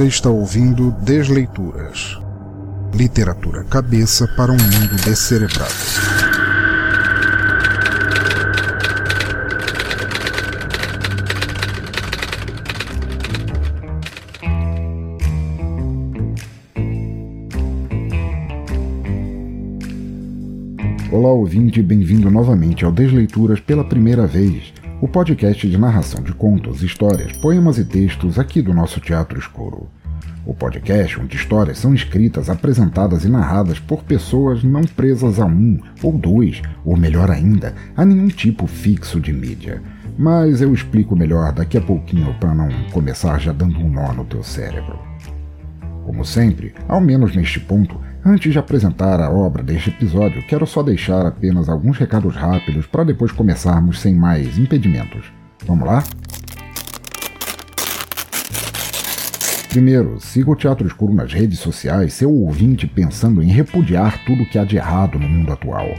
Você está ouvindo Desleituras. Literatura cabeça para um mundo descerebrado. Olá, ouvinte, bem-vindo novamente ao Desleituras pela primeira vez, o podcast de narração de contos, histórias, poemas e textos aqui do nosso Teatro Escuro. O podcast onde histórias são escritas, apresentadas e narradas por pessoas não presas a um, ou dois, ou melhor ainda, a nenhum tipo fixo de mídia. Mas eu explico melhor daqui a pouquinho para não começar já dando um nó no teu cérebro. Como sempre, ao menos neste ponto, Antes de apresentar a obra deste episódio, quero só deixar apenas alguns recados rápidos para depois começarmos sem mais impedimentos. Vamos lá? Primeiro, siga o Teatro Escuro nas redes sociais, seu ouvinte pensando em repudiar tudo que há de errado no mundo atual.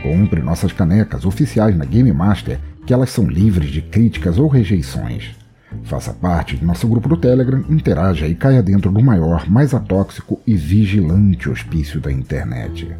Compre nossas canecas oficiais na Game Master, que elas são livres de críticas ou rejeições. Faça parte do nosso grupo do Telegram, interaja e caia dentro do maior, mais atóxico e vigilante hospício da internet.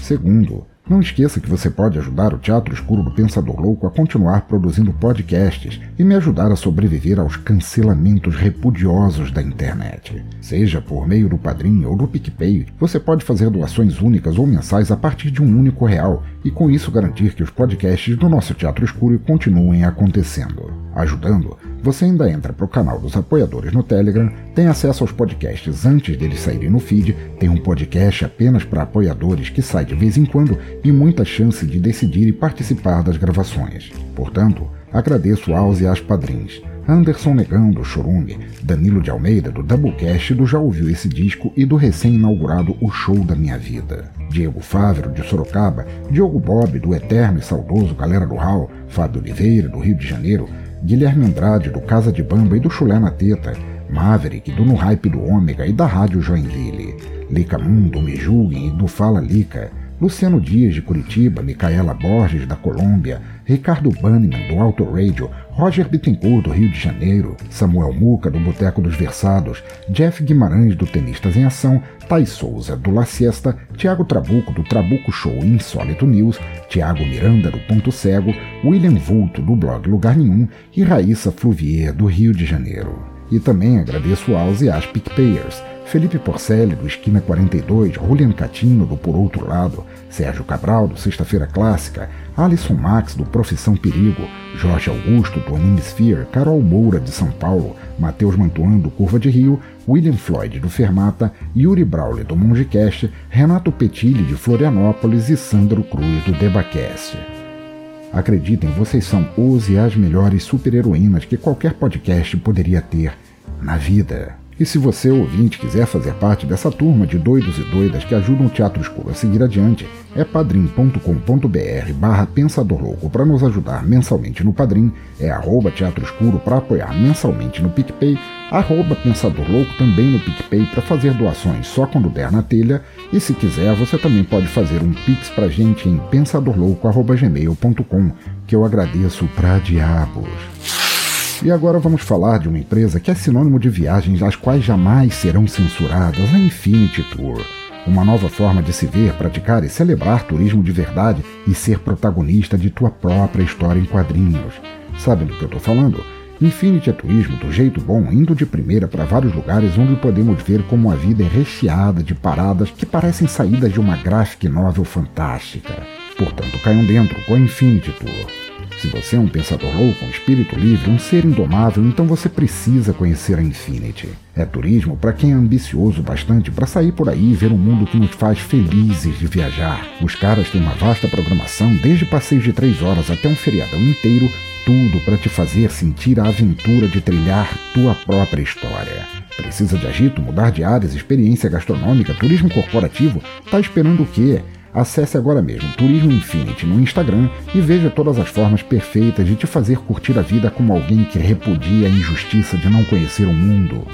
Segundo, não esqueça que você pode ajudar o Teatro Escuro do Pensador Louco a continuar produzindo podcasts e me ajudar a sobreviver aos cancelamentos repudiosos da internet. Seja por meio do Padrim ou do PicPay, você pode fazer doações únicas ou mensais a partir de um único real e com isso garantir que os podcasts do nosso Teatro Escuro continuem acontecendo. Ajudando, você ainda entra para o canal dos apoiadores no Telegram, tem acesso aos podcasts antes deles saírem no feed, tem um podcast apenas para apoiadores que sai de vez em quando e muita chance de decidir e participar das gravações. Portanto, agradeço aos e às padrinhos. Anderson Negão, do Chorume, Danilo de Almeida, do Doublecast, do Já Ouviu Esse Disco e do recém-inaugurado O Show da Minha Vida. Diego Fávero, de Sorocaba, Diogo Bob, do eterno e saudoso Galera do Hall, Fábio Oliveira, do Rio de Janeiro, Guilherme Andrade, do Casa de Bamba e do Chulé na Teta, Maverick, do No Hype do Ômega e da Rádio Joinville, Lica Mundo, Me Julguem e do Fala Lica, Luciano Dias, de Curitiba, Micaela Borges, da Colômbia, Ricardo Banniman, do Auto Radio, Roger Bittencourt, do Rio de Janeiro, Samuel Muca, do Boteco dos Versados, Jeff Guimarães, do Tenistas em Ação, Thais Souza, do La Siesta, Tiago Trabuco, do Trabuco Show Insólito News, Tiago Miranda, do Ponto Cego, William Vulto, do blog Lugar Nenhum e Raíssa Fluvier, do Rio de Janeiro. E também agradeço aos e às PicPayers, Felipe Porcelli, do Esquina 42, Julian Catino, do Por Outro Lado, Sérgio Cabral, do Sexta-feira Clássica, Alisson Max, do Profissão Perigo, Jorge Augusto, do Animesphere, Carol Moura, de São Paulo, Matheus Mantuan, do Curva de Rio, William Floyd, do Fermata, Yuri Brauli, do Mongecast, Renato Petilli, de Florianópolis e Sandro Cruz, do Debacast. Acreditem, vocês são os e as melhores super-heroínas que qualquer podcast poderia ter na vida. E se você, ouvinte, quiser fazer parte dessa turma de doidos e doidas que ajudam o Teatro Escuro a seguir adiante, é padrim.com.br barra Pensador Louco para nos ajudar mensalmente no Padrim, é arroba Teatro Escuro para apoiar mensalmente no PicPay, arroba Pensador Louco também no PicPay para fazer doações só quando der na telha, e se quiser você também pode fazer um pix pra gente em pensadorlouco.gmail.com, que eu agradeço pra diabos. E agora vamos falar de uma empresa que é sinônimo de viagens as quais jamais serão censuradas, a Infinity Tour. Uma nova forma de se ver, praticar e celebrar turismo de verdade e ser protagonista de tua própria história em quadrinhos. Sabe do que eu estou falando? Infinity é turismo do jeito bom, indo de primeira para vários lugares onde podemos ver como a vida é recheada de paradas que parecem saídas de uma graphic novel fantástica. Portanto, caiam dentro com a Infinity Tour. Se você é um pensador louco, um espírito livre, um ser indomável, então você precisa conhecer a Infinity. É turismo para quem é ambicioso bastante para sair por aí e ver um mundo que nos faz felizes de viajar. Os caras têm uma vasta programação, desde passeios de três horas até um feriadão inteiro, tudo para te fazer sentir a aventura de trilhar tua própria história. Precisa de agito, mudar de áreas, experiência gastronômica, turismo corporativo? Tá esperando o quê? Acesse agora mesmo Turismo Infinity no Instagram e veja todas as formas perfeitas de te fazer curtir a vida como alguém que repudia a injustiça de não conhecer o mundo.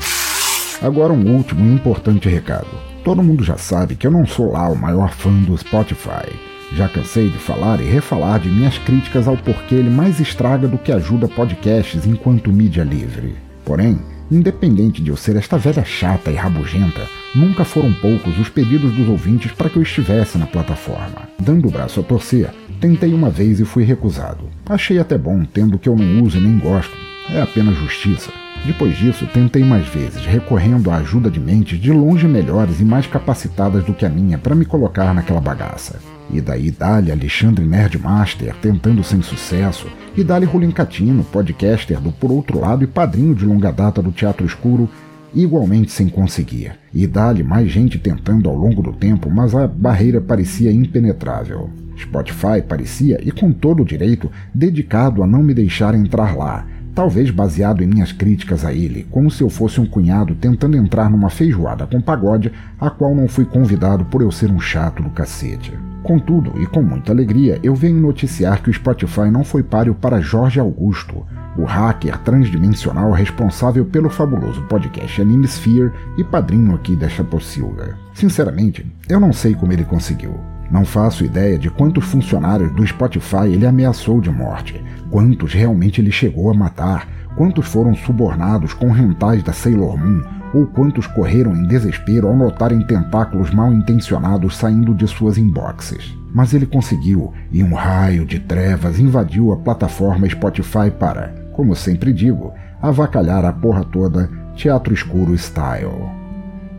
Agora um último e importante recado. Todo mundo já sabe que eu não sou lá o maior fã do Spotify. Já cansei de falar e refalar de minhas críticas ao porquê ele mais estraga do que ajuda podcasts enquanto mídia livre. Porém, independente de eu ser esta velha chata e rabugenta, nunca foram poucos os pedidos dos ouvintes para que eu estivesse na plataforma. Dando o braço a torcer, tentei uma vez e fui recusado. Achei até bom, tendo que eu não uso e nem gosto. É apenas justiça. Depois disso, tentei mais vezes, recorrendo à ajuda de mentes de longe melhores e mais capacitadas do que a minha para me colocar naquela bagaça. E daí dali Alexandre Nerdmaster, tentando sem sucesso, e dali Rolim Catino, podcaster do Por Outro Lado e padrinho de longa data do Teatro Escuro, igualmente sem conseguir. E dali mais gente tentando ao longo do tempo, mas a barreira parecia impenetrável. Spotify parecia, e com todo o direito, dedicado a não me deixar entrar lá, talvez baseado em minhas críticas a ele, como se eu fosse um cunhado tentando entrar numa feijoada com pagode, a qual não fui convidado por eu ser um chato do cacete. Contudo, e com muita alegria, eu venho noticiar que o Spotify não foi páreo para Jorge Augusto, o hacker transdimensional responsável pelo fabuloso podcast Anime Sphere e padrinho aqui desta pocilga. Sinceramente, eu não sei como ele conseguiu. Não faço ideia de quantos funcionários do Spotify ele ameaçou de morte, quantos realmente ele chegou a matar, quantos foram subornados com rentais da Sailor Moon, ou quantos correram em desespero ao notarem tentáculos mal intencionados saindo de suas inboxes. Mas ele conseguiu, e um raio de trevas invadiu a plataforma Spotify para, como sempre digo, avacalhar a porra toda teatro escuro style.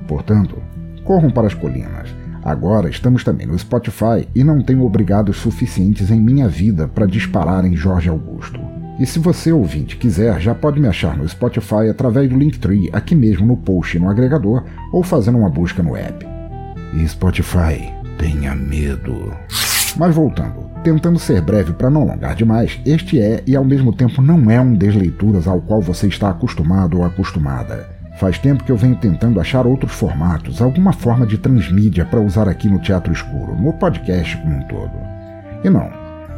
Portanto, corram para as colinas Agora estamos também no Spotify e não tenho obrigados suficientes em minha vida para disparar em Jorge Augusto. E se você ouvinte quiser, já pode me achar no Spotify através do Linktree aqui mesmo no post no agregador ou fazendo uma busca no app. E Spotify, tenha medo. Mas voltando, tentando ser breve para não alongar demais, este é e ao mesmo tempo não é um desleituras ao qual você está acostumado ou acostumada. Faz tempo que eu venho tentando achar outros formatos, alguma forma de transmídia para usar aqui no Teatro Escuro, no podcast como um todo. E não,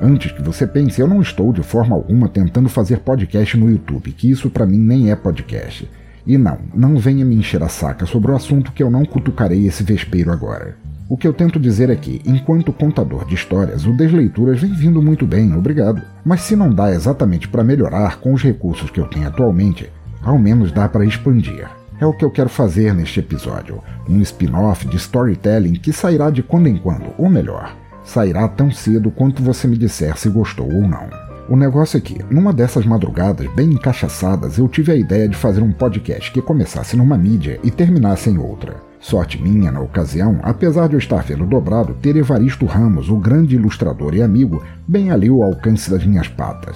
antes que você pense, eu não estou de forma alguma tentando fazer podcast no YouTube, que isso para mim nem é podcast. E não, não venha me encher a saca sobre o assunto que eu não cutucarei esse vespeiro agora. O que eu tento dizer é que, enquanto contador de histórias, o Desleituras vem vindo muito bem, obrigado. Mas se não dá exatamente para melhorar com os recursos que eu tenho atualmente, ao menos dá para expandir. É o que eu quero fazer neste episódio, um spin-off de storytelling que sairá de quando em quando, ou melhor, sairá tão cedo quanto você me disser se gostou ou não. O negócio é que, numa dessas madrugadas bem encaixaçadas, eu tive a ideia de fazer um podcast que começasse numa mídia e terminasse em outra. Sorte minha, na ocasião, apesar de eu estar vendo dobrado, ter Evaristo Ramos, o grande ilustrador e amigo, bem ali ao alcance das minhas patas.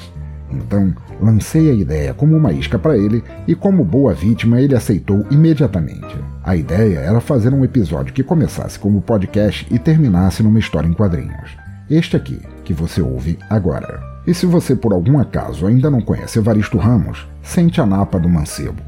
Então, lancei a ideia como uma isca para ele e, como boa vítima, ele aceitou imediatamente. A ideia era fazer um episódio que começasse como podcast e terminasse numa história em quadrinhos. Este aqui, que você ouve agora. E se você por algum acaso ainda não conhece Evaristo Ramos, sente a napa do mancebo.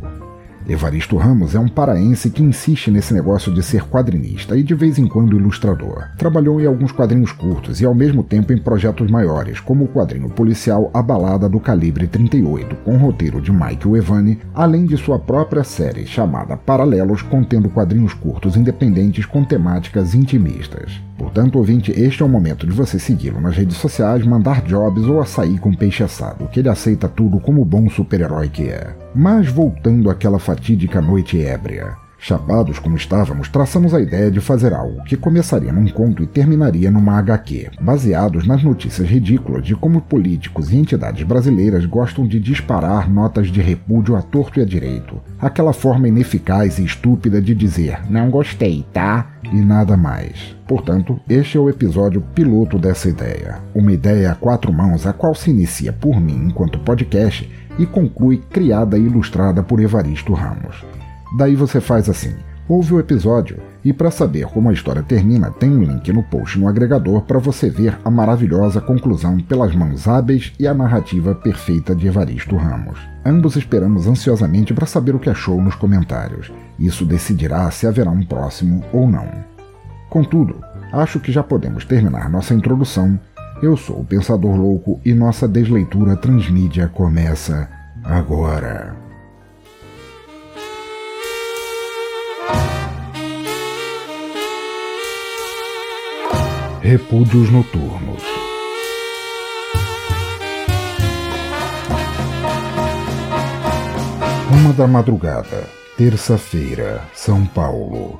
Evaristo Ramos é um paraense que insiste nesse negócio de ser quadrinista e de vez em quando ilustrador. Trabalhou em alguns quadrinhos curtos e ao mesmo tempo em projetos maiores, como o quadrinho policial A Balada do Calibre 38, com roteiro de Mike Evani, além de sua própria série chamada Paralelos, contendo quadrinhos curtos independentes com temáticas intimistas. Portanto, ouvinte, este é o momento de você segui-lo nas redes sociais, mandar jobs ou açaí com peixe assado, que ele aceita tudo como bom super-herói que é. Mas voltando àquela fatídica noite ébria. Chapados como estávamos, traçamos a ideia de fazer algo que começaria num conto e terminaria numa HQ, baseados nas notícias ridículas de como políticos e entidades brasileiras gostam de disparar notas de repúdio a torto e a direito. Aquela forma ineficaz e estúpida de dizer não gostei, tá? E nada mais. Portanto, este é o episódio piloto dessa ideia. Uma ideia a quatro mãos, a qual se inicia por mim enquanto podcast e conclui criada e ilustrada por Evaristo Ramos. Daí você faz assim: ouve o episódio e para saber como a história termina, tem um link no post no agregador para você ver a maravilhosa conclusão pelas mãos hábeis e a narrativa perfeita de Evaristo Ramos. Ambos esperamos ansiosamente para saber o que achou nos comentários. Isso decidirá se haverá um próximo ou não. Contudo, acho que já podemos terminar nossa introdução. Eu sou o Pensador Louco e nossa desleitura transmídia começa agora. Repúdios Noturnos. Uma da madrugada, terça-feira, São Paulo.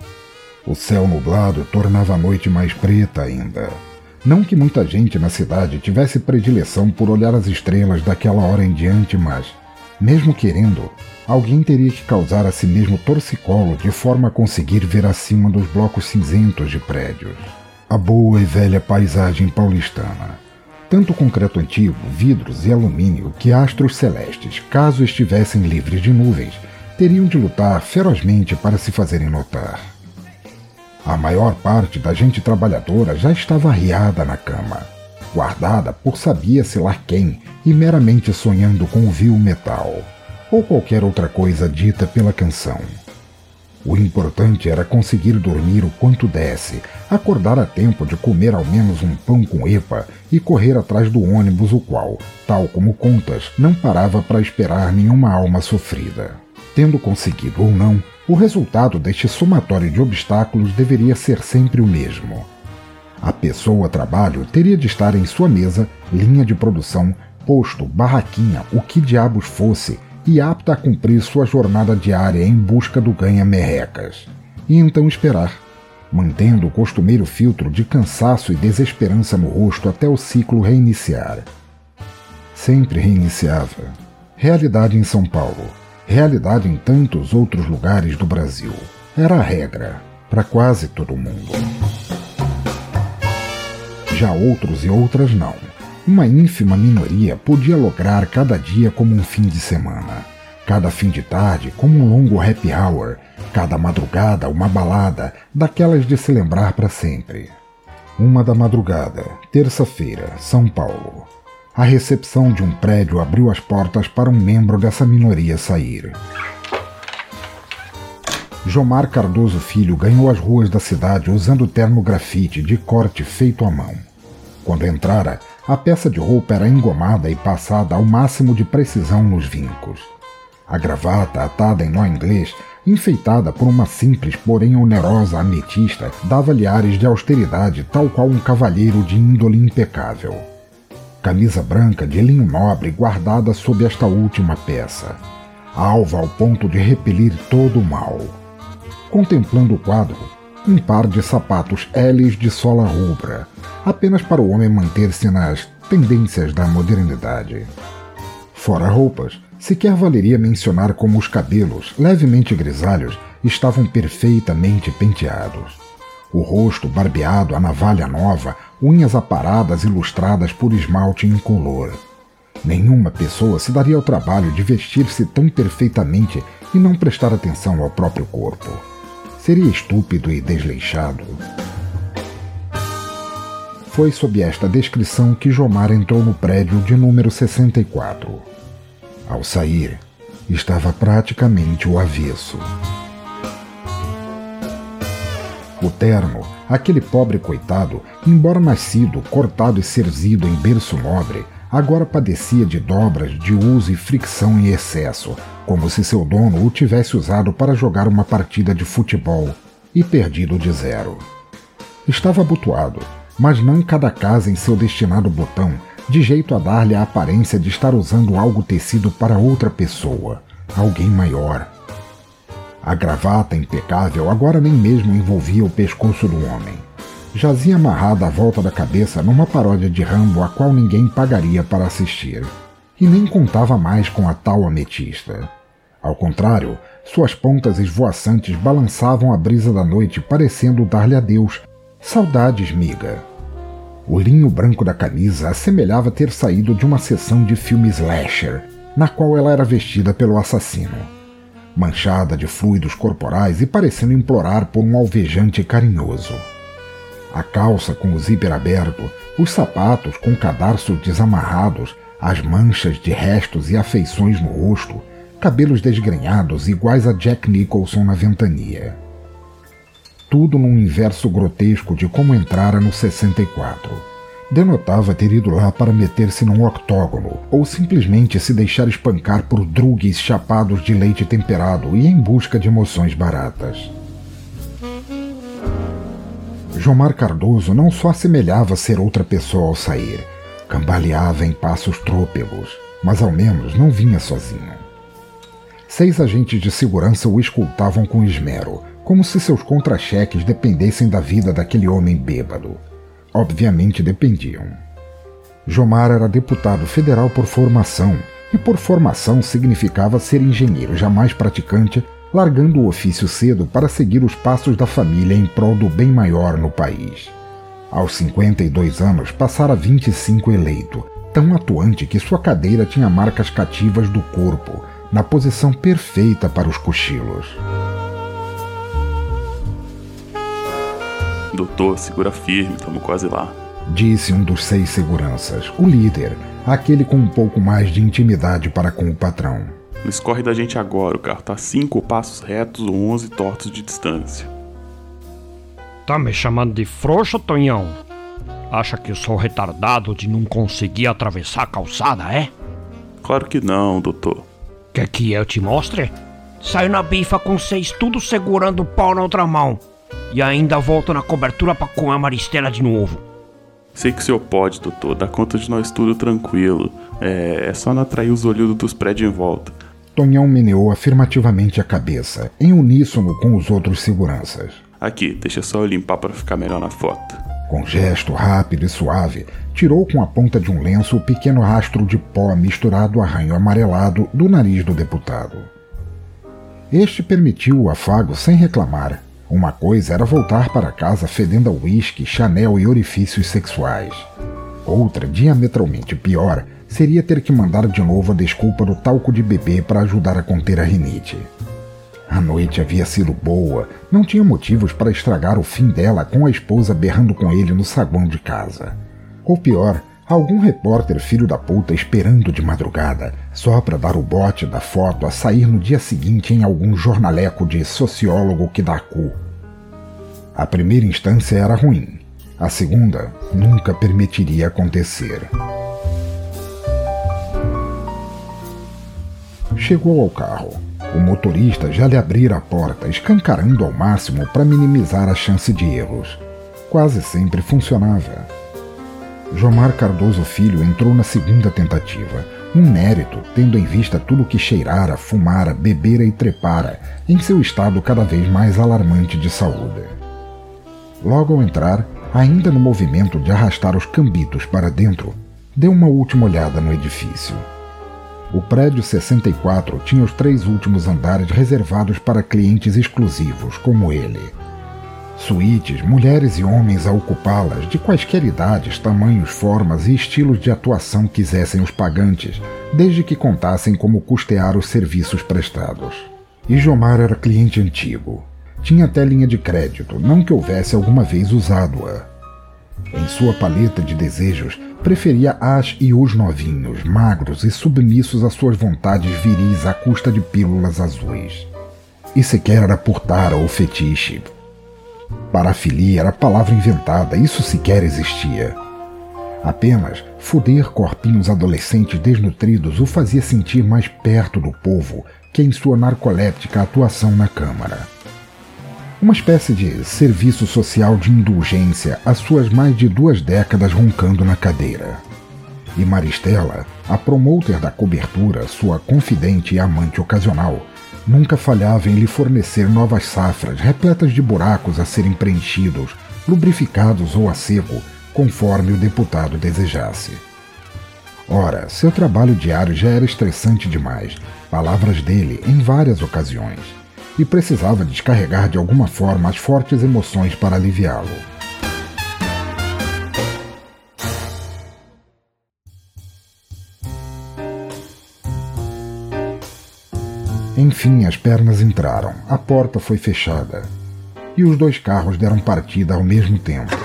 O céu nublado tornava a noite mais preta ainda. Não que muita gente na cidade tivesse predileção por olhar as estrelas daquela hora em diante, mas, mesmo querendo, alguém teria que causar a si mesmo torcicolo de forma a conseguir ver acima dos blocos cinzentos de prédios. A boa e velha paisagem paulistana. Tanto concreto antigo, vidros e alumínio que astros celestes, caso estivessem livres de nuvens, teriam de lutar ferozmente para se fazerem notar. A maior parte da gente trabalhadora já estava arriada na cama, guardada por sabia-se lá quem e meramente sonhando com o vil metal, ou qualquer outra coisa dita pela canção. O importante era conseguir dormir o quanto desse, acordar a tempo de comer ao menos um pão com epa e correr atrás do ônibus, o qual, tal como contas, não parava para esperar nenhuma alma sofrida. Tendo conseguido ou não, o resultado deste somatório de obstáculos deveria ser sempre o mesmo. A pessoa trabalho teria de estar em sua mesa, linha de produção, posto, barraquinha, o que diabos fosse, e apta a cumprir sua jornada diária em busca do ganha-merrecas. E então esperar, mantendo o costumeiro filtro de cansaço e desesperança no rosto até o ciclo reiniciar. Sempre reiniciava. Realidade em São Paulo realidade em tantos outros lugares do Brasil. Era a regra para quase todo mundo. Já outros e outras não. Uma ínfima minoria podia lograr cada dia como um fim de semana, cada fim de tarde como um longo happy hour, cada madrugada uma balada, daquelas de se lembrar para sempre. Uma da madrugada, terça-feira, São Paulo. A recepção de um prédio abriu as portas para um membro dessa minoria sair. Jomar Cardoso Filho ganhou as ruas da cidade usando terno grafite de corte feito à mão. Quando entrara, a peça de roupa era engomada e passada ao máximo de precisão nos vincos. A gravata, atada em nó inglês, enfeitada por uma simples, porém onerosa ametista, dava-lhe ares de austeridade, tal qual um cavalheiro de índole impecável camisa branca de linho nobre guardada sob esta última peça, alva ao ponto de repelir todo o mal. Contemplando o quadro, um par de sapatos L's de sola rubra, apenas para o homem manter-se nas tendências da modernidade. Fora roupas, sequer valeria mencionar como os cabelos, levemente grisalhos, estavam perfeitamente penteados. O rosto barbeado a navalha nova unhas aparadas ilustradas por esmalte incolor. Nenhuma pessoa se daria ao trabalho de vestir-se tão perfeitamente e não prestar atenção ao próprio corpo. Seria estúpido e desleixado. Foi sob esta descrição que Jomar entrou no prédio de número 64. Ao sair, estava praticamente o avesso. O terno Aquele pobre coitado, embora nascido, cortado e serzido em berço nobre, agora padecia de dobras de uso e fricção em excesso, como se seu dono o tivesse usado para jogar uma partida de futebol e perdido de zero. Estava abotoado, mas não cada casa em seu destinado botão, de jeito a dar-lhe a aparência de estar usando algo tecido para outra pessoa, alguém maior, a gravata impecável agora nem mesmo envolvia o pescoço do homem. Jazia amarrada à volta da cabeça numa paródia de Rambo a qual ninguém pagaria para assistir. E nem contava mais com a tal ametista. Ao contrário, suas pontas esvoaçantes balançavam a brisa da noite, parecendo dar-lhe adeus. Saudades, miga. O linho branco da camisa assemelhava ter saído de uma sessão de filme slasher, na qual ela era vestida pelo assassino manchada de fluidos corporais e parecendo implorar por um alvejante carinhoso. A calça com o zíper aberto, os sapatos com cadarços desamarrados, as manchas de restos e afeições no rosto, cabelos desgrenhados iguais a Jack Nicholson na ventania. Tudo num inverso grotesco de como entrara no 64 denotava ter ido lá para meter-se num octógono, ou simplesmente se deixar espancar por drugues chapados de leite temperado e em busca de emoções baratas. Jomar Cardoso não só assemelhava ser outra pessoa ao sair, cambaleava em passos trôpegos, mas ao menos não vinha sozinho. seis agentes de segurança o escoltavam com esmero, como se seus contra-cheques dependessem da vida daquele homem bêbado. Obviamente dependiam. Jomar era deputado federal por formação, e por formação significava ser engenheiro jamais praticante, largando o ofício cedo para seguir os passos da família em prol do bem maior no país. Aos 52 anos, passara 25 eleito, tão atuante que sua cadeira tinha marcas cativas do corpo, na posição perfeita para os cochilos. Doutor, segura firme, estamos quase lá. Disse um dos seis seguranças, o líder, aquele com um pouco mais de intimidade para com o patrão. Não escorre da gente agora, o carro tá cinco passos retos ou onze tortos de distância. Tá me chamando de frouxo, Tonhão? Acha que eu sou retardado de não conseguir atravessar a calçada, é? Claro que não, doutor. Quer que eu te mostre? Saio na bifa com vocês tudo segurando o pau na outra mão. E ainda volto na cobertura pra comer a maristela de novo. Sei que o senhor pode, doutor. Dá conta de nós tudo tranquilo. É, é só não atrair os olhudos dos prédios em volta. Tonhão meneou afirmativamente a cabeça, em uníssono com os outros seguranças. Aqui, deixa só eu limpar para ficar melhor na foto. Com gesto rápido e suave, tirou com a ponta de um lenço o pequeno rastro de pó misturado a ranho amarelado do nariz do deputado. Este permitiu o afago sem reclamar. Uma coisa era voltar para casa fedendo a uísque, chanel e orifícios sexuais. Outra, diametralmente pior, seria ter que mandar de novo a desculpa do talco de bebê para ajudar a conter a rinite. A noite havia sido boa, não tinha motivos para estragar o fim dela com a esposa berrando com ele no saguão de casa. Ou pior, algum repórter filho da puta esperando de madrugada, só para dar o bote da foto a sair no dia seguinte em algum jornaleco de sociólogo que dá cu. A primeira instância era ruim, a segunda nunca permitiria acontecer. Chegou ao carro. O motorista já lhe abrira a porta, escancarando ao máximo para minimizar a chance de erros. Quase sempre funcionava. Jomar Cardoso Filho entrou na segunda tentativa, um mérito, tendo em vista tudo que cheirara, fumara, bebera e trepara, em seu estado cada vez mais alarmante de saúde. Logo ao entrar, ainda no movimento de arrastar os cambitos para dentro, deu uma última olhada no edifício. O prédio 64 tinha os três últimos andares reservados para clientes exclusivos, como ele. Suítes, mulheres e homens a ocupá-las, de quaisquer idades, tamanhos, formas e estilos de atuação quisessem os pagantes, desde que contassem como custear os serviços prestados. E Jomar era cliente antigo. Tinha até linha de crédito, não que houvesse alguma vez usado-a. Em sua paleta de desejos, preferia as e os novinhos, magros e submissos às suas vontades viris à custa de pílulas azuis. E sequer era por tara ou fetiche. Parafilia era palavra inventada, isso sequer existia. Apenas foder corpinhos adolescentes desnutridos o fazia sentir mais perto do povo que em sua narcoléptica atuação na Câmara uma espécie de serviço social de indulgência às suas mais de duas décadas roncando na cadeira. E Maristela, a promoter da cobertura, sua confidente e amante ocasional, nunca falhava em lhe fornecer novas safras repletas de buracos a serem preenchidos, lubrificados ou a seco, conforme o deputado desejasse. Ora, seu trabalho diário já era estressante demais, palavras dele em várias ocasiões e precisava descarregar de alguma forma as fortes emoções para aliviá-lo. Enfim, as pernas entraram, a porta foi fechada e os dois carros deram partida ao mesmo tempo.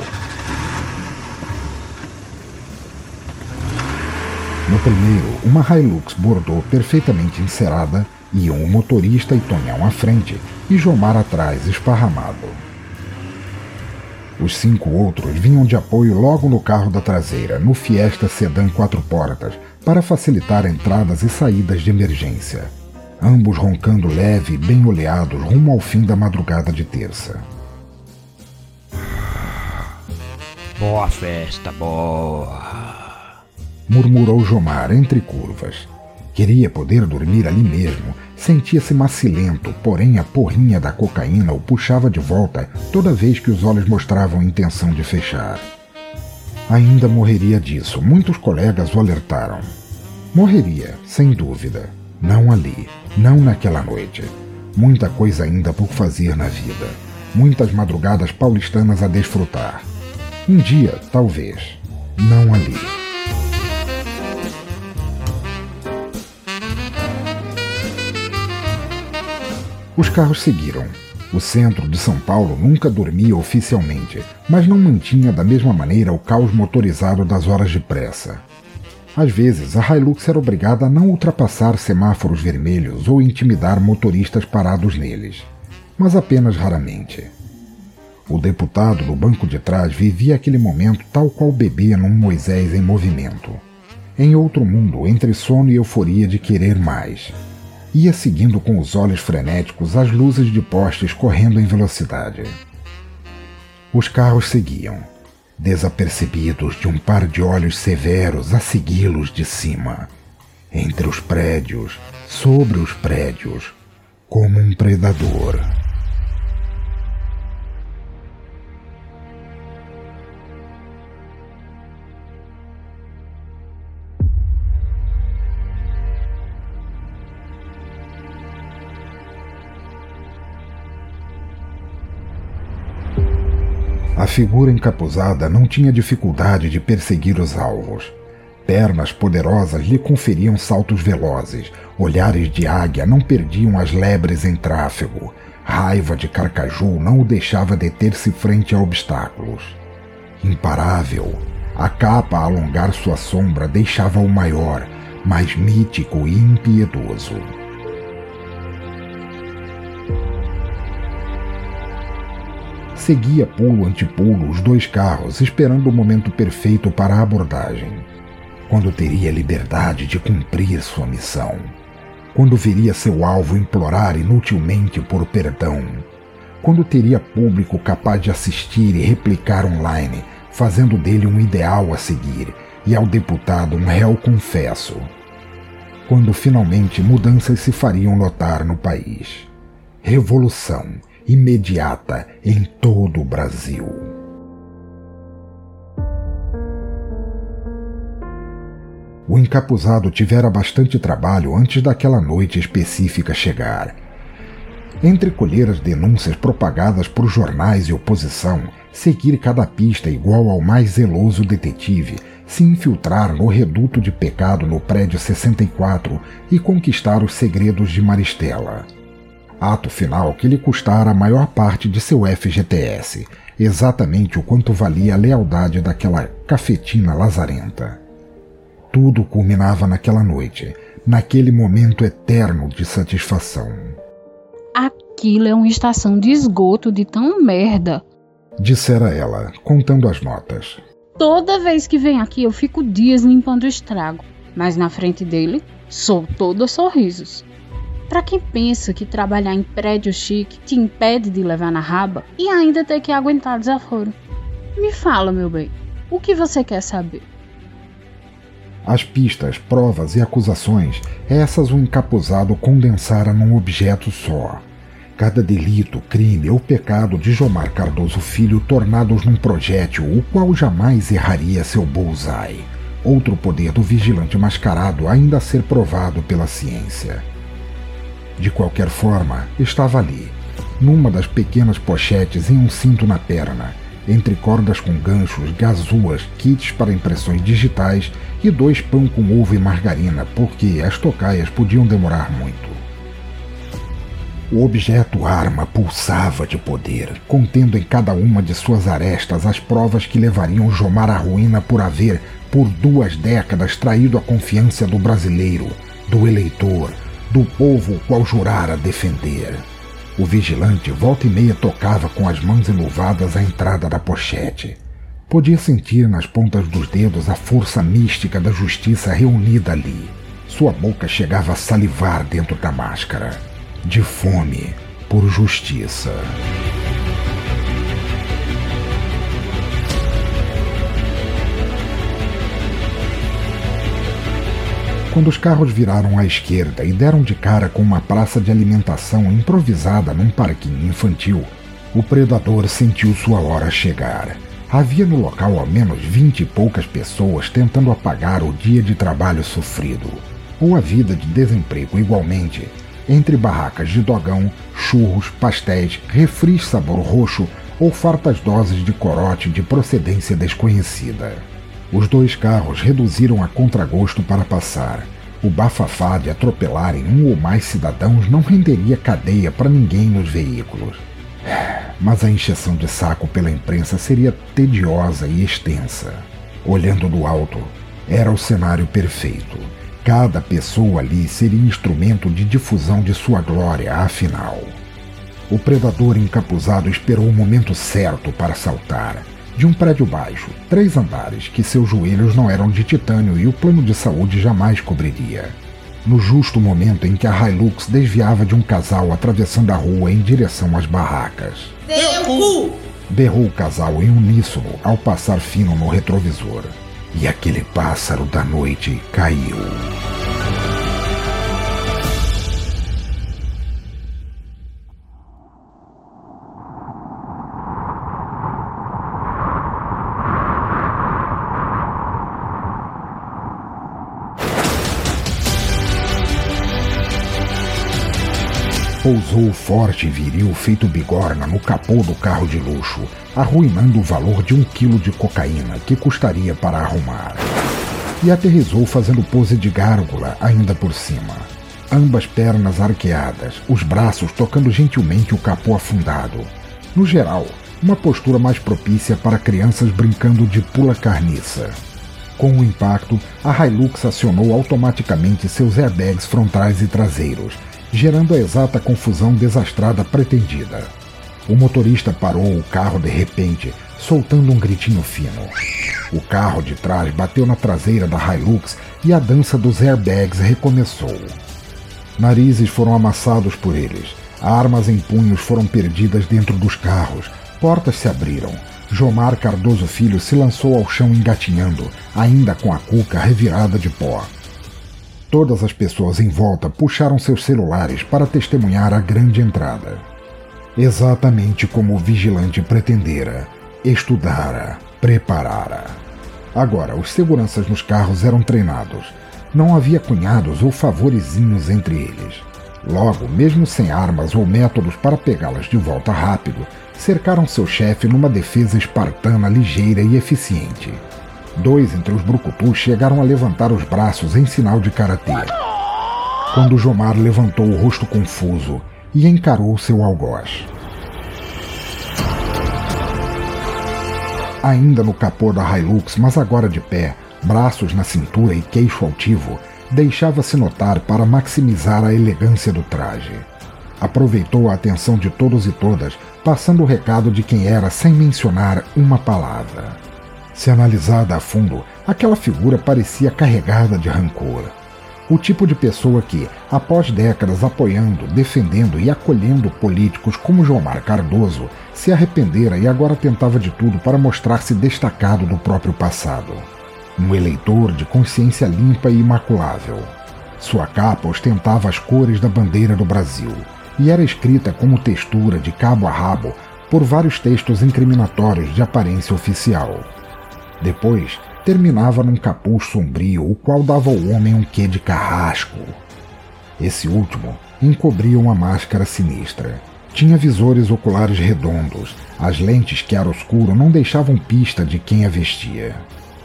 No primeiro, uma Hilux bordou perfeitamente encerada Iam o motorista e Tonhão à frente e Jomar atrás, esparramado. Os cinco outros vinham de apoio logo no carro da traseira, no Fiesta Sedan quatro portas, para facilitar entradas e saídas de emergência. Ambos roncando leve e bem oleados rumo ao fim da madrugada de terça. Boa festa, boa! Murmurou Jomar entre curvas. Queria poder dormir ali mesmo, Sentia-se macilento, porém a porrinha da cocaína o puxava de volta toda vez que os olhos mostravam intenção de fechar. Ainda morreria disso, muitos colegas o alertaram. Morreria, sem dúvida. Não ali, não naquela noite. Muita coisa ainda por fazer na vida. Muitas madrugadas paulistanas a desfrutar. Um dia, talvez. Não ali. Os carros seguiram. O centro de São Paulo nunca dormia oficialmente, mas não mantinha da mesma maneira o caos motorizado das horas de pressa. Às vezes, a Hilux era obrigada a não ultrapassar semáforos vermelhos ou intimidar motoristas parados neles, mas apenas raramente. O deputado no banco de trás vivia aquele momento tal qual bebê num Moisés em movimento. Em outro mundo, entre sono e euforia de querer mais ia seguindo com os olhos frenéticos as luzes de postes correndo em velocidade. Os carros seguiam, desapercebidos de um par de olhos severos a segui-los de cima, entre os prédios, sobre os prédios, como um predador. Figura encapuzada não tinha dificuldade de perseguir os alvos. Pernas poderosas lhe conferiam saltos velozes, olhares de águia não perdiam as lebres em tráfego, raiva de carcaju não o deixava deter-se frente a obstáculos. Imparável, a capa a alongar sua sombra deixava-o maior, mais mítico e impiedoso. Seguia pulo ante pulo os dois carros, esperando o momento perfeito para a abordagem. Quando teria liberdade de cumprir sua missão. Quando veria seu alvo implorar inutilmente por perdão. Quando teria público capaz de assistir e replicar online, fazendo dele um ideal a seguir e ao deputado um réu confesso. Quando finalmente mudanças se fariam notar no país. Revolução imediata em todo o Brasil. O encapuzado tivera bastante trabalho antes daquela noite específica chegar. Entre colher as denúncias propagadas por jornais e oposição, seguir cada pista igual ao mais zeloso detetive, se infiltrar no reduto de pecado no prédio 64 e conquistar os segredos de Maristela ato final que lhe custara a maior parte de seu FGTS, exatamente o quanto valia a lealdade daquela cafetina lazarenta. Tudo culminava naquela noite, naquele momento eterno de satisfação. Aquilo é uma estação de esgoto de tão merda, dissera ela, contando as notas. Toda vez que vem aqui eu fico dias limpando o estrago, mas na frente dele sou toda sorrisos. Para quem pensa que trabalhar em prédio chique te impede de levar na raba e ainda ter que aguentar desaforo. Me fala, meu bem, o que você quer saber? As pistas, provas e acusações, essas o encapuzado condensara num objeto só. Cada delito, crime ou pecado de Jomar Cardoso Filho tornados num projétil o qual jamais erraria seu bullseye. Outro poder do vigilante mascarado ainda a ser provado pela ciência. De qualquer forma, estava ali, numa das pequenas pochetes em um cinto na perna, entre cordas com ganchos, gazuas, kits para impressões digitais e dois pão com ovo e margarina, porque as tocaias podiam demorar muito. O objeto arma pulsava de poder, contendo em cada uma de suas arestas as provas que levariam Jomar à ruína por haver, por duas décadas, traído a confiança do brasileiro, do eleitor, do povo qual jurara defender. O vigilante volta e meia tocava com as mãos eluvadas a entrada da pochete. Podia sentir nas pontas dos dedos a força mística da justiça reunida ali. Sua boca chegava a salivar dentro da máscara. De fome por justiça. Quando os carros viraram à esquerda e deram de cara com uma praça de alimentação improvisada num parquinho infantil, o predador sentiu sua hora chegar. Havia no local ao menos vinte e poucas pessoas tentando apagar o dia de trabalho sofrido, ou a vida de desemprego igualmente, entre barracas de dogão, churros, pastéis, refris sabor roxo ou fartas doses de corote de procedência desconhecida. Os dois carros reduziram a contragosto para passar. O bafafá de atropelarem um ou mais cidadãos não renderia cadeia para ninguém nos veículos mas a encheção de saco pela imprensa seria tediosa e extensa. Olhando do alto, era o cenário perfeito. Cada pessoa ali seria instrumento de difusão de sua glória, afinal. O predador encapuzado esperou o momento certo para saltar. De um prédio baixo, três andares, que seus joelhos não eram de titânio e o plano de saúde jamais cobriria no justo momento em que a Hilux desviava de um casal atravessando a rua em direção às barracas. Teu cu! Berrou o casal em uníssono ao passar fino no retrovisor. E aquele pássaro da noite caiu. Pousou forte e viril feito bigorna no capô do carro de luxo, arruinando o valor de um quilo de cocaína que custaria para arrumar. E aterrizou fazendo pose de gárgula ainda por cima. Ambas pernas arqueadas, os braços tocando gentilmente o capô afundado. No geral, uma postura mais propícia para crianças brincando de pula-carniça. Com o impacto, a Hilux acionou automaticamente seus airbags frontais e traseiros, gerando a exata confusão desastrada pretendida. O motorista parou o carro de repente, soltando um gritinho fino. O carro de trás bateu na traseira da Hilux e a dança dos airbags recomeçou. Narizes foram amassados por eles, armas em punhos foram perdidas dentro dos carros, portas se abriram. Jomar Cardoso Filho se lançou ao chão engatinhando, ainda com a cuca revirada de pó. Todas as pessoas em volta puxaram seus celulares para testemunhar a grande entrada. Exatamente como o vigilante pretendera, estudara, preparara. Agora, os seguranças nos carros eram treinados. Não havia cunhados ou favorezinhos entre eles. Logo, mesmo sem armas ou métodos para pegá-las de volta rápido, cercaram seu chefe numa defesa espartana ligeira e eficiente. Dois entre os brucutus chegaram a levantar os braços em sinal de karatê. Quando Jomar levantou o rosto confuso e encarou seu algoz. Ainda no capô da Hilux, mas agora de pé, braços na cintura e queixo altivo, deixava-se notar para maximizar a elegância do traje. Aproveitou a atenção de todos e todas, passando o recado de quem era sem mencionar uma palavra. Se analisada a fundo, aquela figura parecia carregada de rancor. O tipo de pessoa que, após décadas apoiando, defendendo e acolhendo políticos como Mar Cardoso, se arrependera e agora tentava de tudo para mostrar-se destacado do próprio passado. Um eleitor de consciência limpa e imaculável. Sua capa ostentava as cores da bandeira do Brasil e era escrita como textura de cabo a rabo por vários textos incriminatórios de aparência oficial. Depois, terminava num capuz sombrio, o qual dava ao homem um quê de carrasco. Esse último encobria uma máscara sinistra. Tinha visores oculares redondos, as lentes que era escuro não deixavam pista de quem a vestia.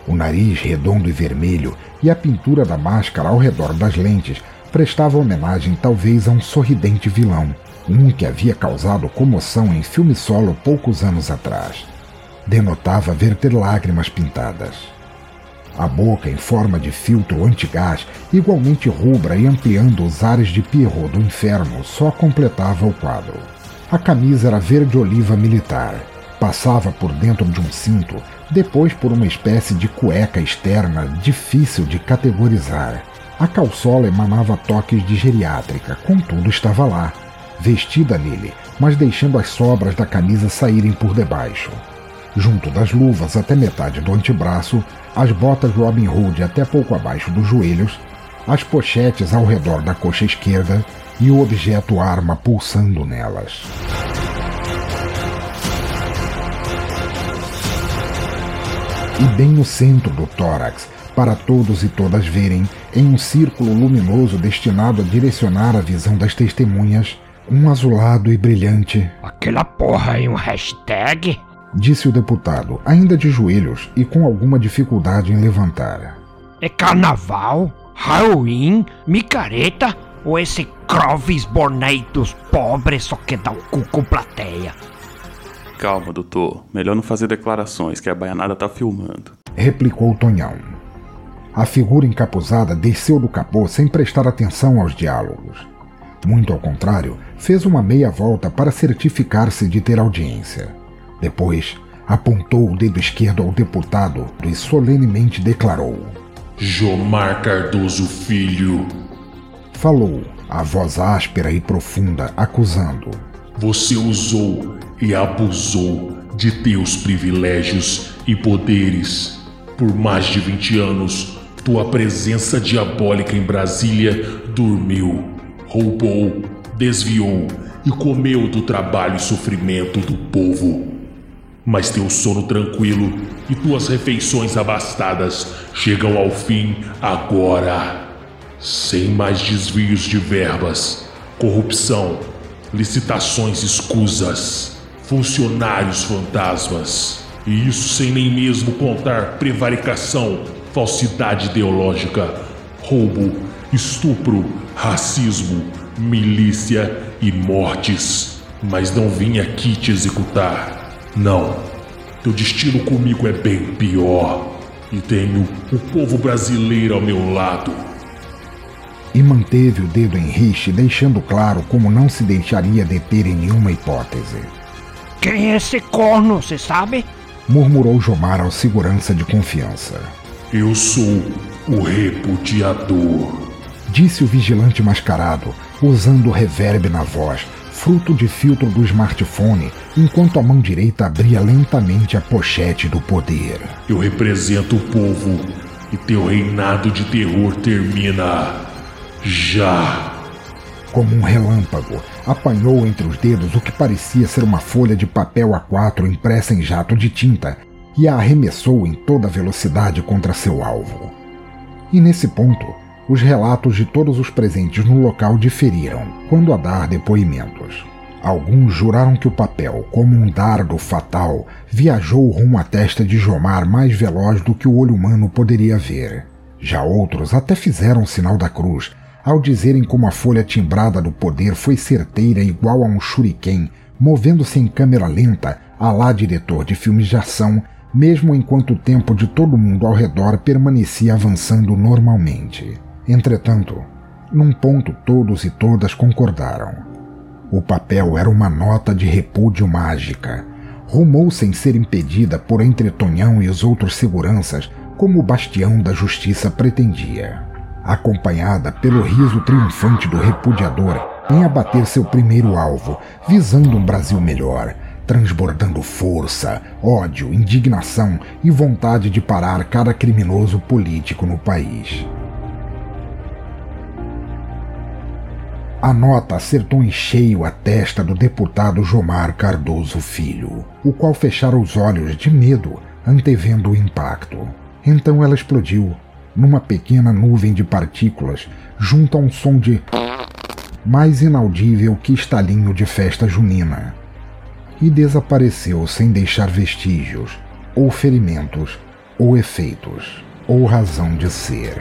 O nariz redondo e vermelho e a pintura da máscara ao redor das lentes prestava homenagem talvez a um sorridente vilão, um que havia causado comoção em filme solo poucos anos atrás denotava verter lágrimas pintadas. A boca, em forma de filtro antigás, igualmente rubra e ampliando os ares de Pierrot do inferno, só completava o quadro. A camisa era verde-oliva militar. Passava por dentro de um cinto, depois por uma espécie de cueca externa difícil de categorizar. A calçola emanava toques de geriátrica, contudo estava lá, vestida nele, mas deixando as sobras da camisa saírem por debaixo junto das luvas até metade do antebraço, as botas Robin Hood até pouco abaixo dos joelhos, as pochetes ao redor da coxa esquerda e o objeto arma pulsando nelas. E bem no centro do tórax, para todos e todas verem, em um círculo luminoso destinado a direcionar a visão das testemunhas, um azulado e brilhante. Aquela porra é um hashtag? Disse o deputado, ainda de joelhos e com alguma dificuldade em levantar. É carnaval? Halloween? Micareta? Ou esse Crovis Bornei dos pobres só quer dar o cu com plateia? Calma, doutor. Melhor não fazer declarações, que a baianada tá filmando. Replicou Tonhão. A figura encapuzada desceu do capô sem prestar atenção aos diálogos. Muito ao contrário, fez uma meia volta para certificar-se de ter audiência. Depois, apontou o dedo esquerdo ao deputado e solenemente declarou: Jomar Cardoso Filho. Falou, a voz áspera e profunda, acusando: Você usou e abusou de teus privilégios e poderes. Por mais de 20 anos, tua presença diabólica em Brasília dormiu, roubou, desviou e comeu do trabalho e sofrimento do povo. Mas teu sono tranquilo e tuas refeições abastadas chegam ao fim agora. Sem mais desvios de verbas, corrupção, licitações escusas funcionários fantasmas. E isso sem nem mesmo contar prevaricação, falsidade ideológica, roubo, estupro, racismo, milícia e mortes. Mas não vim aqui te executar. Não. Teu destino comigo é bem pior. E tenho o povo brasileiro ao meu lado. E manteve o dedo em riche, deixando claro como não se deixaria deter em nenhuma hipótese. Quem é esse corno, você sabe? Murmurou Jomar ao segurança de confiança. Eu sou o repudiador. Disse o vigilante mascarado, usando o reverb na voz, fruto de filtro do smartphone, enquanto a mão direita abria lentamente a pochete do poder. Eu represento o povo e teu reinado de terror termina. Já! Como um relâmpago, apanhou entre os dedos o que parecia ser uma folha de papel A4 impressa em jato de tinta e a arremessou em toda velocidade contra seu alvo. E nesse ponto, os relatos de todos os presentes no local diferiram quando a dar depoimentos. Alguns juraram que o papel, como um dardo fatal, viajou rumo à testa de Jomar mais veloz do que o olho humano poderia ver. Já outros até fizeram o sinal da cruz, ao dizerem como a folha timbrada do poder foi certeira igual a um shuriken, movendo-se em câmera lenta, a lá diretor de filmes de ação, mesmo enquanto o tempo de todo mundo ao redor permanecia avançando normalmente. Entretanto, num ponto todos e todas concordaram. O papel era uma nota de repúdio mágica. Rumou sem ser impedida por entre Tonhão e os outros seguranças, como o bastião da justiça pretendia acompanhada pelo riso triunfante do repudiador em abater seu primeiro alvo, visando um Brasil melhor, transbordando força, ódio, indignação e vontade de parar cada criminoso político no país. A nota acertou em cheio a testa do deputado Jomar Cardoso Filho, o qual fechara os olhos de medo, antevendo o impacto. Então ela explodiu, numa pequena nuvem de partículas, junto a um som de mais inaudível que estalinho de festa junina. E desapareceu sem deixar vestígios, ou ferimentos, ou efeitos, ou razão de ser.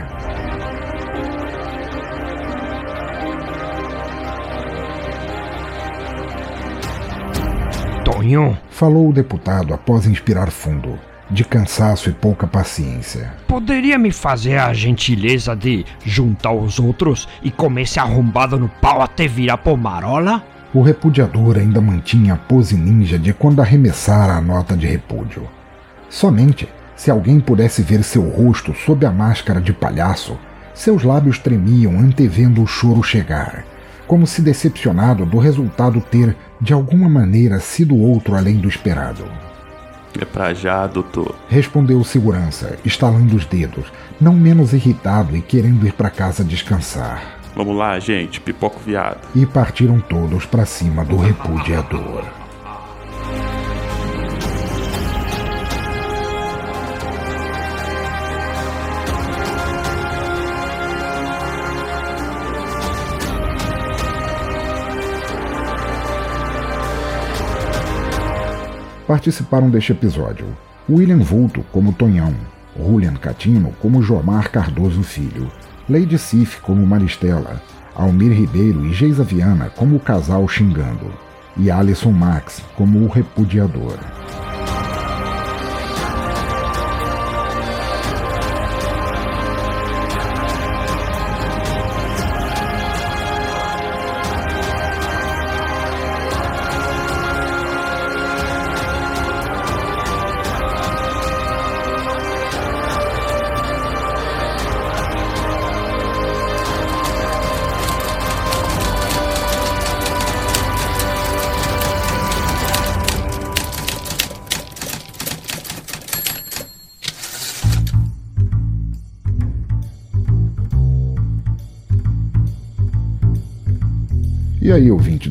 Falou o deputado após inspirar fundo de cansaço e pouca paciência. Poderia me fazer a gentileza de juntar os outros e comer esse arrombado no pau até virar pomarola? O repudiador ainda mantinha a pose ninja de quando arremessara a nota de repúdio. Somente se alguém pudesse ver seu rosto sob a máscara de palhaço, seus lábios tremiam antevendo o choro chegar, como se decepcionado do resultado ter, de alguma maneira, sido outro além do esperado. É pra já, doutor. Respondeu o segurança, estalando os dedos, não menos irritado e querendo ir para casa descansar. Vamos lá, gente, pipoco viado. E partiram todos para cima do repudiador. Participaram deste episódio William Vulto como Tonhão, Julian Catino como Jomar Cardoso Filho, Lady Sif como Maristela, Almir Ribeiro e Geisa Viana como o casal xingando, e Alison Max como o repudiador.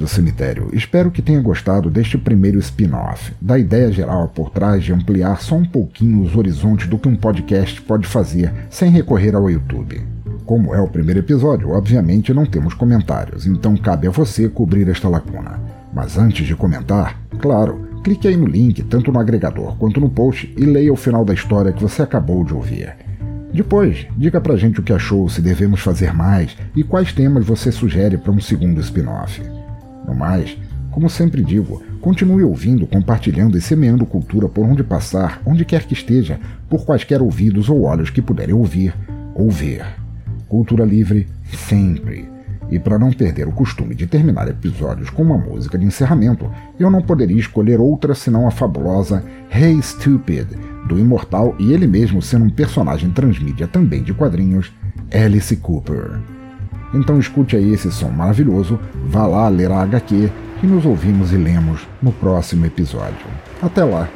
Do cemitério, espero que tenha gostado deste primeiro spin-off, da ideia geral por trás de ampliar só um pouquinho os horizontes do que um podcast pode fazer sem recorrer ao YouTube. Como é o primeiro episódio, obviamente não temos comentários, então cabe a você cobrir esta lacuna. Mas antes de comentar, claro, clique aí no link, tanto no agregador quanto no post, e leia o final da história que você acabou de ouvir. Depois, diga pra gente o que achou, se devemos fazer mais e quais temas você sugere para um segundo spin-off. No mais, como sempre digo, continue ouvindo, compartilhando e semeando cultura por onde passar, onde quer que esteja, por quaisquer ouvidos ou olhos que puderem ouvir ou ver. Cultura livre sempre. E para não perder o costume de terminar episódios com uma música de encerramento, eu não poderia escolher outra senão a fabulosa Hey Stupid, do imortal e ele mesmo sendo um personagem transmídia também de quadrinhos, Alice Cooper. Então escute aí esse som maravilhoso, vá lá ler a HQ e nos ouvimos e lemos no próximo episódio. Até lá!